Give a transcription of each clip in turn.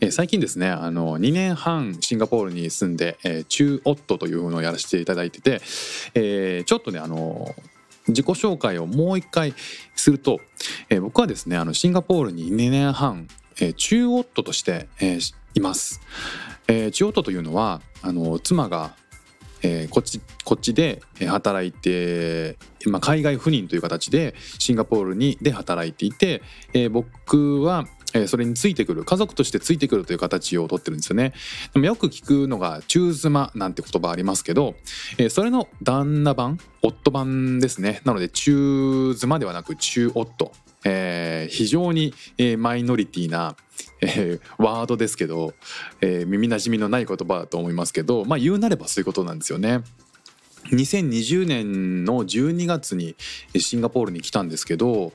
え最近ですねあの2年半シンガポールに住んで、えー、中オットというのをやらせていただいてて、えーちょっとねあの自己紹介をもう一回すると、えー僕はですねあのシンガポールに2年半、え中オットとして、えいます。え中オットというのはあの妻がえーこっちこっちで働いて、まあ、海外赴任という形でシンガポールにで働いていて、えー僕はえそれについてくる家族としてついてくるという形をとってるんですよね。でもよく聞くのが中妻なんて言葉ありますけど、えそれの旦那版夫版ですね。なので中妻ではなく中夫、えー非常に、えーマイノリティな、えーワードですけど、えー耳なじみのない言葉だと思いますけどまあ言うなればそういうことなんですよね。2020年の12月にシンガポールに来たんですけど、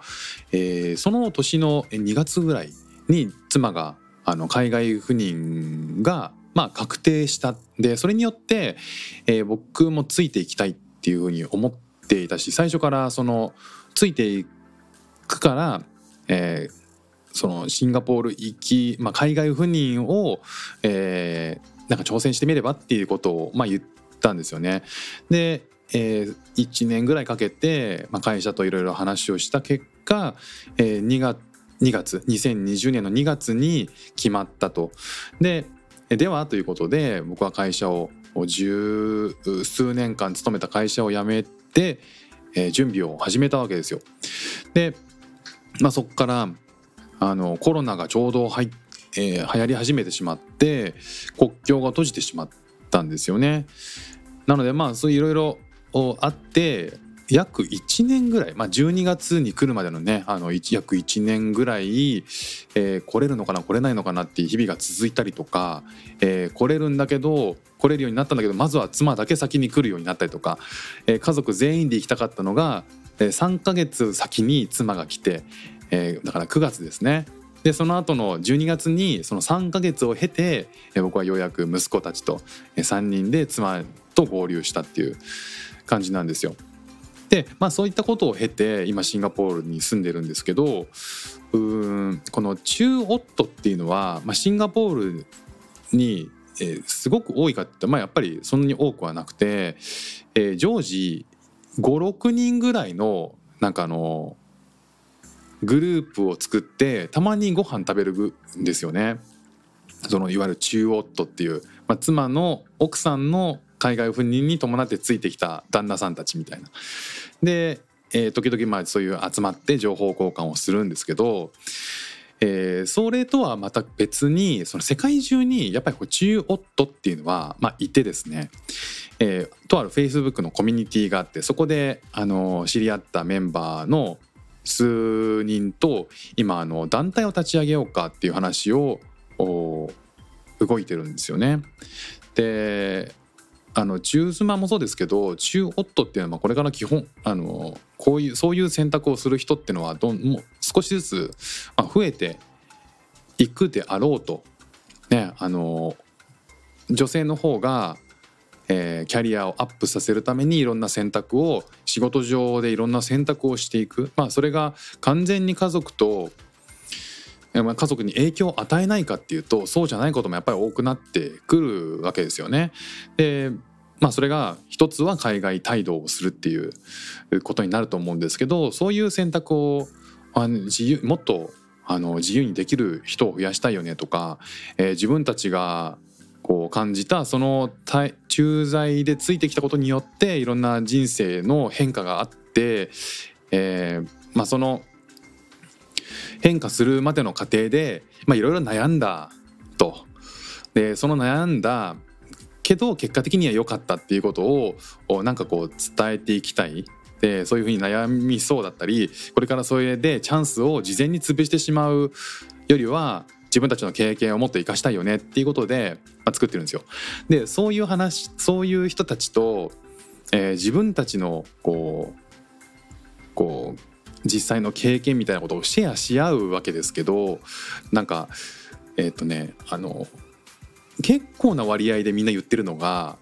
えーその年の2月ぐらいに妻があの海外赴任がまあ確定したでそれによって、えー僕もついていきたいっていうふうに思っていたし最初からそのついていくから、えーそのシンガポール行き、まあ、海外赴任を、えーなんか挑戦してみればっていうことを、まあ、言ったんですよね。で、えー1年ぐらいかけて、まあ、会社といろいろ話をした結果、えー2月2月2020年の2月に決まったと。でではということで僕は会社を十数年間勤めた会社を辞めて、準備を始めたわけですよ。で、まあ、そこからあのコロナがちょうど入っえー流行り始めてしまって国境が閉じてしまったんですよね。なのでまあそういろいろあって約1年ぐらい、まあ、12月に来るまでのねあの約1年ぐらい、えー来れるのかな来れないのかなっていう日々が続いたりとか、えー来れるんだけど来れるようになったんだけどまずは妻だけ先に来るようになったりとか、えー家族全員で行きたかったのが、えー3ヶ月先に妻が来て、えーだから9月ですね。でその後の12月にその3ヶ月を経て僕はようやく息子たちと3人で妻と合流したっていう感じなんですよ。でまあそういったことを経て今シンガポールに住んでるんですけどうんこの中オットっていうのは、まあ、シンガポールに、えーすごく多いかって言ったら、まあ、やっぱりそんなに多くはなくて、えー常時56人ぐらいのなんかあのグループを作ってたまにご飯食べるんですよね。そのいわゆる中オットっていう、まあ、妻の奥さんの海外赴任に伴ってついてきた旦那さんたちみたいな。で、えー時々まあそういう集まって情報交換をするんですけど、えーそれとはまた別にその世界中にやっぱりこう中オットっていうのは、まあ、いてですね、えーとある Facebook のコミュニティがあってそこであの知り合ったメンバーの数人と今あの団体を立ち上げようかっていう話を動いてるんですよね。であの中妻もそうですけど中夫っていうのはこれから基本あのこういうそういう選択をする人っていうのはどんもう少しずつ、まあ、増えていくであろうと。ねあの女性の方がえーキャリアをアップさせるためにいろんな選択を仕事上でいろんな選択をしていく、まあ、それが完全に家族と、家族に影響を与えないかっていうとそうじゃないこともやっぱり多くなってくるわけですよね。でまあ、それが一つは海外帯同をするっていうことになると思うんですけどそういう選択をあ自由もっとあの自由にできる人を増やしたいよねとか、えー自分たちがこう感じたその駐在でついてきたことによっていろんな人生の変化があって、えーまあ、その変化するまでの過程でいろいろ悩んだと。でその悩んだけど結果的には良かったっていうことをなんかこう伝えていきたい。でそういうふうに悩みそうだったりこれからそれでチャンスを事前に潰してしまうよりは自分たちの経験をもっと生かしたいよねっていうことで、まあ、作ってるんですよ。でそういう話そういう人たちと、えー自分たちのこうこう実際の経験みたいなことをシェアし合うわけですけどなんかえっ、とねあの結構な割合でみんな言ってるのが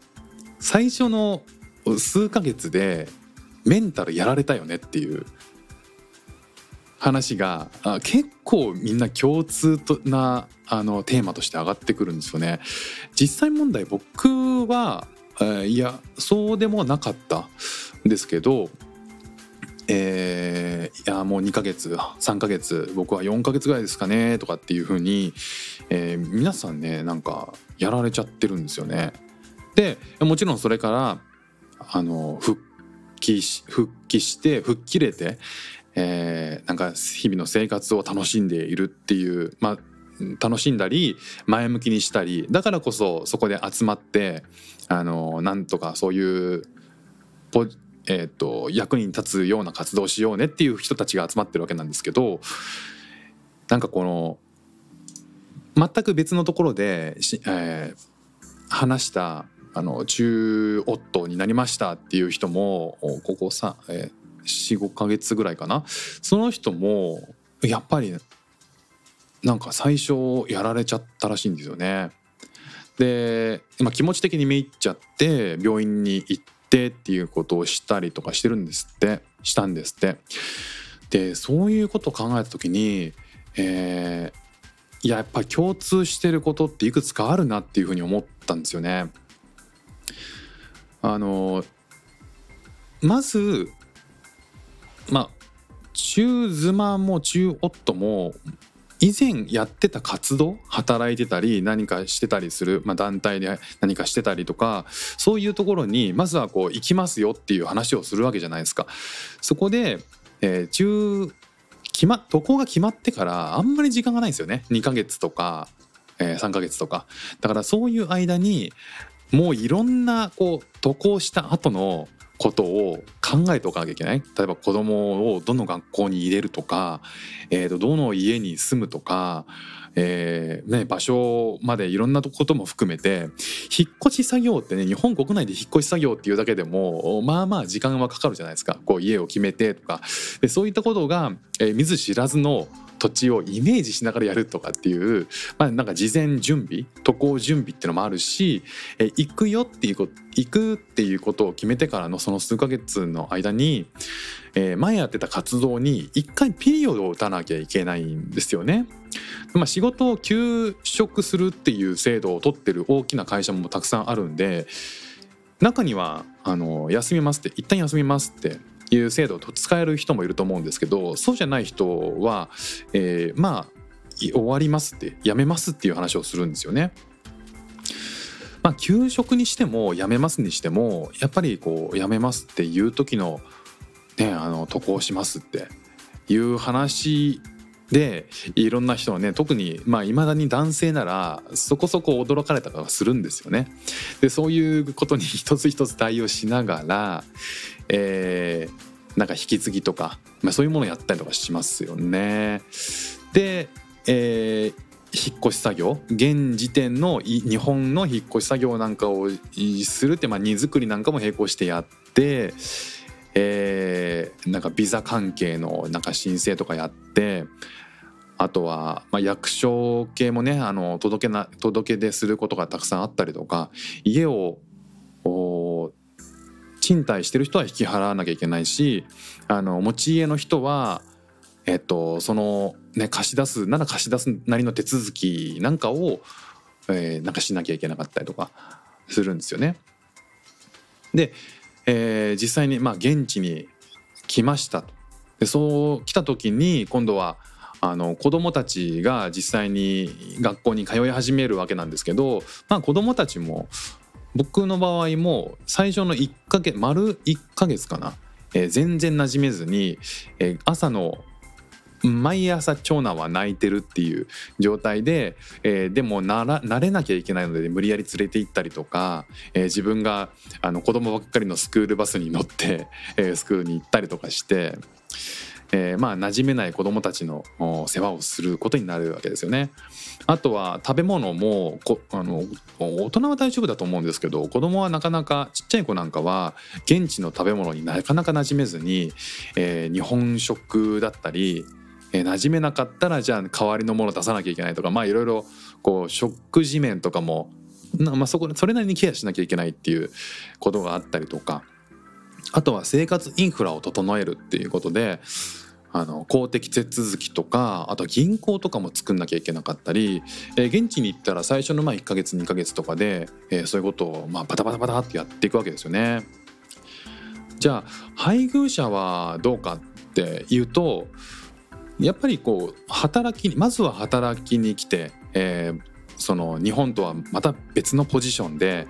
最初の数ヶ月でメンタルやられたよねっていう話があ結構みんな共通となあのテーマとして上がってくるんですよね。実際問題僕は、えーいやそうでもなかったんですけど、えーいやもう2ヶ月3ヶ月僕は4ヶ月ぐらいですかねとかっていう風に、えー皆さんねなんかやられちゃってるんですよね。でもちろんそれからあの復帰し復帰して吹っ切れて、えーなんか日々の生活を楽しんでいるっていうまあ楽しんだり前向きにしたりだからこそそこで集まってあのなんとかそういうポえー、と役に立つような活動をしようねっていう人たちが集まってるわけなんですけどなんかこの全く別のところでし、えー話したあの中夫になりましたっていう人もここさ、えー、45ヶ月ぐらいかなその人もやっぱりなんか最初やられちゃったらしいんですよね。で、まあ、気持ち的にめいっちゃって病院に行ってっていうことをしたりとかしてるんですってしたんですって。でそういうことを考えた時に、えーいややっぱり共通してることっていくつかあるなっていうふうに思ったんですよね。あのまずまあ中妻も中夫も以前やってた活動働いてたり何かしてたりする、まあ、団体で何かしてたりとかそういうところにまずはこう行きますよっていう話をするわけじゃないですか。そこで、えー中決ま渡航が決まってからあんまり時間がないんですよね2ヶ月とか、えー3ヶ月とかだからそういう間にもういろんなこう渡航した後のことを考えておかなきゃいけない。例えば子供をどの学校に入れるとか、えー、とどの家に住むとか、えーね、場所までいろんなことも含めて引っ越し作業ってね日本国内で引っ越し作業っていうだけでもまあまあ時間はかかるじゃないですか。こう家を決めてとか。でそういったことが、えー見ず知らずの土地をイメージしながらやるとかっていう、まあ、なんか事前準備渡航準備っていうのもあるし、え行くよっていうこと行くっていうことを決めてからのその数ヶ月の間に、えー前やってた活動に一回ピリオドを打たなきゃいけないんですよね。まあ、仕事を休職するっていう制度を取ってる大きな会社もたくさんあるんで中にはあの休みますって一旦休みますっていう制度を使える人もいると思うんですけどそうじゃない人は、えーまあ終わりますってやめますっていう話をするんですよね。まあ、休職にしても辞めますにしてもやっぱりこう辞めますっていう時の,、ね、あの渡航しますっていう話でいろんな人はね特にまあ未だに男性ならそこそこ驚かれたりはするんですよね。でそういうことに 一つ一つ対応しながら、えーなんか引き継ぎとか、まあ、そういうものをやったりとかしますよね。で、えー引っ越し作業現時点の日本の引っ越し作業なんかをするって、まあ、荷造りなんかも並行してやって、えーなんかビザ関係のなんか申請とかやってあとは、まあ、役所系もねあの届けな届け出することがたくさんあったりとか家を賃貸してる人は引き払わなきゃいけないしあの持ち家の人はえっと、その、ね、貸し出すなら貸し出すなりの手続きなんかを、えーなんかしなきゃいけなかったりとかするんですよね。で、えー実際にまあ現地に来ましたと。でそう来た時に今度はあの子どもたちが実際に学校に通い始めるわけなんですけど、まあ、子どもたちも僕の場合も最初の1ヶ月丸1ヶ月かな、えー全然馴染めずに、えー朝の毎朝長男は泣いてるっていう状態で、えーでもなら慣れなきゃいけないので無理やり連れて行ったりとか、えー自分があの子供ばっかりのスクールバスに乗って、えースクールに行ったりとかしてえーまあ馴染めない子どもたちの世話をすることになるわけですよね。あとは食べ物もこあの大人は大丈夫だと思うんですけど子供はなかなかちっちゃい子なんかは現地の食べ物になかなか馴染めずに、えー日本食だったり、えー馴染めなかったらじゃあ代わりのもの出さなきゃいけないとかまあいろいろこう食事面とかもまあ、そこそれなりにケアしなきゃいけないっていうことがあったりとかあとは生活インフラを整えるっていうことであの公的手続きとかあと銀行とかも作んなきゃいけなかったり、えー現地に行ったら最初のまあ1ヶ月2ヶ月とかで、えーそういうことをまあバタバタバタってやっていくわけですよね。じゃあ配偶者はどうかっていうとやっぱりこう働きまずは働きに来て、えーその日本とはまた別のポジションで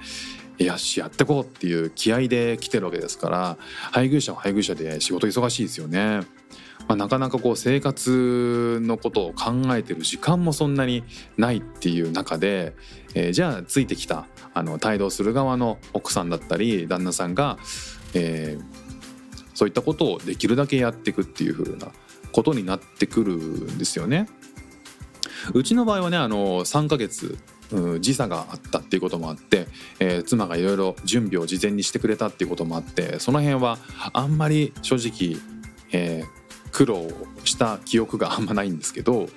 よしやってこうっていう気合で来てるわけですから配偶者は配偶者で仕事忙しいですよね。まあ、なかなかこう生活のことを考えてる時間もそんなにないっていう中で、えーじゃあついてきたあの帯同する側の奥さんだったり旦那さんが、えーそういったことをできるだけやっていくっていう風なことになってくるんですよね。うちの場合はねあの3ヶ月時差があったっていうこともあって、えー妻がいろいろ準備を事前にしてくれたっていうこともあってその辺はあんまり正直、えー苦労した記憶があんまないんですけど、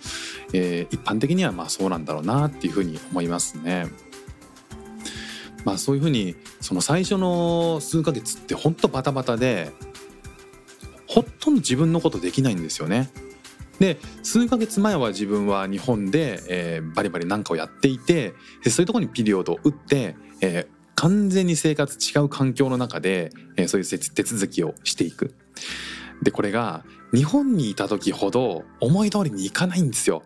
えー一般的にはまあそうなんだろうなっていうふうに思いますね。まあそういうふうにその最初の数ヶ月ってほんとバタバタでほとんど自分のことできないんですよね。で数ヶ月前は自分は日本で、えーバリバリなんかをやっていてそういうとこにピリオドを打って、えー完全に生活違う環境の中で、えーそういう手続きをしていく。でこれが日本にいた時ほど思い通りにいかないんですよ。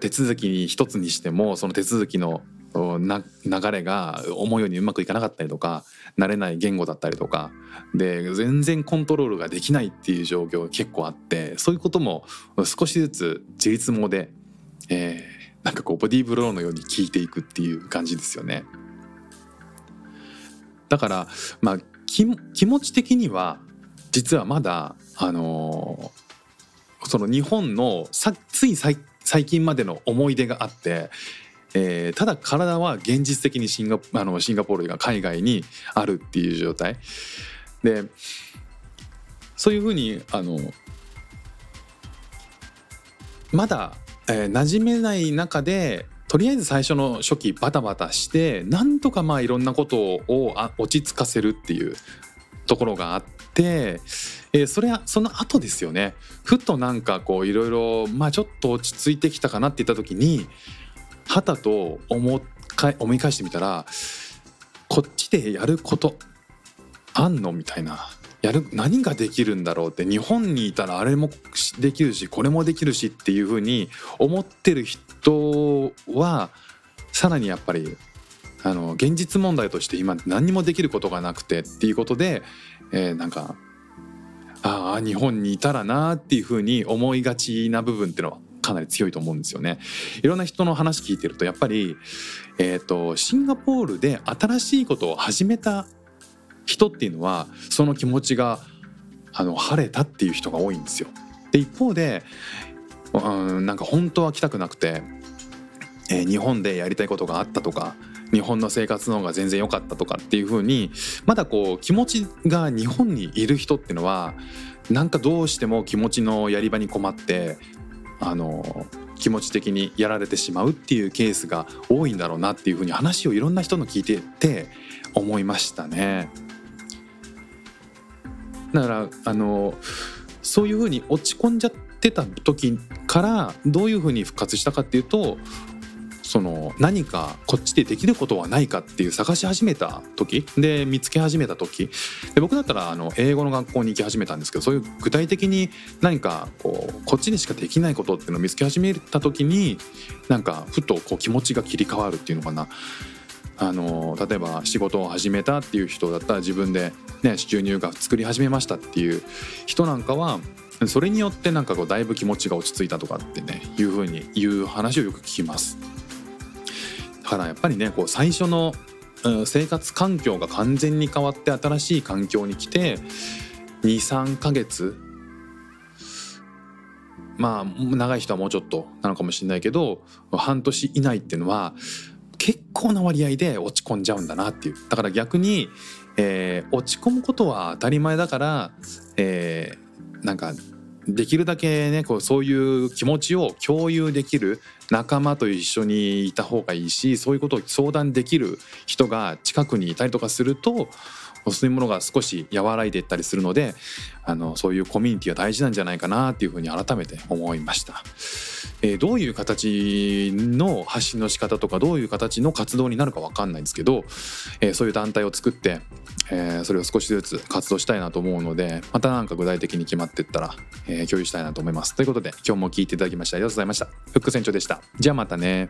手続き一つにしてもその手続きの流れが思うようにうまくいかなかったりとか慣れない言語だったりとかで全然コントロールができないっていう状況が結構あってそういうことも少しずつ自立もで、えーなんかこうボディーブローのように効いていくっていう感じですよね。だからまあ気気持ち的には実はまだあのーその日本のさつい最近までの思い出があって、えーただ体は現実的にシンガあのシンガポールが海外にあるっていう状態。でそういうふうにあのまだ、えー馴染めない中でとりあえず最初の初期バタバタしてなんとかまあいろんなことをあ落ち着かせるっていうところがあってて、えーそれはその後ですよね。ふとなんかこういろいろまあちょっと落ち着いてきたかなって言った時にはたと思っか思い返してみたらこっちでやることあんのみたいな。やる何ができるんだろうって日本にいたらあれもできるしこれもできるしっていうふうに思ってる人はさらにやっぱりあの現実問題として今何にもできることがなくてっていうことで、えーなんかああ日本にいたらなっていうふうに思いがちな部分っていうのはかなり強いと思うんですよね。いろんな人の話聞いてるとやっぱり、えー、とシンガポールで新しいことを始めた人っていうのはその気持ちがあの晴れたっていう人が多いんですよ。で一方でうんなんか本当は来たくなくて、えー日本でやりたいことがあったとか日本の生活の方が全然良かったとかっていう風にまだこう気持ちが日本にいる人っていうのはなんかどうしても気持ちのやり場に困ってあの気持ち的にやられてしまうっていうケースが多いんだろうなっていう風に話をいろんな人の聞いてて思いましたね。だからあのそういう風に落ち込んじゃってた時からどういう風に復活したかっていうとその何かこっちでできることはないかっていう探し始めた時で見つけ始めた時で僕だったらあの英語の学校に行き始めたんですけどそういう具体的に何かこうこっちでしかできないことっていうのを見つけ始めた時になんかふとこう気持ちが切り替わるっていうのかな。あの例えば仕事を始めたっていう人だったら自分で、ね、収入が作り始めましたっていう人なんかはそれによってなんかこうだいぶ気持ちが落ち着いたとかってねいうふうに言う話をよく聞きます。からやっぱりねこう最初の生活環境が完全に変わって新しい環境に来て23ヶ月まあ長い人はもうちょっとなのかもしれないけど半年以内っていうのは結構な割合で落ち込んじゃうんだなっていう。だから逆に、えー、落ち込むことは当たり前だから、えー、なんかできるだけねこうそういう気持ちを共有できる仲間と一緒にいた方がいいしそういうことを相談できる人が近くにいたりとかするとそういうものが少し和らいでいったりするのであのそういうコミュニティは大事なんじゃないかなっていうふうに改めて思いました。えー、どういう形の発信の仕方とかどういう形の活動になるか分かんないんですけど、えー、そういう団体を作って、えー、それを少しずつ活動したいなと思うのでまた何か具体的に決まっていったら、え共有したいなと思います。ということで今日も聞いていただきましてありがとうございました。フック船長でした。じゃあまたね。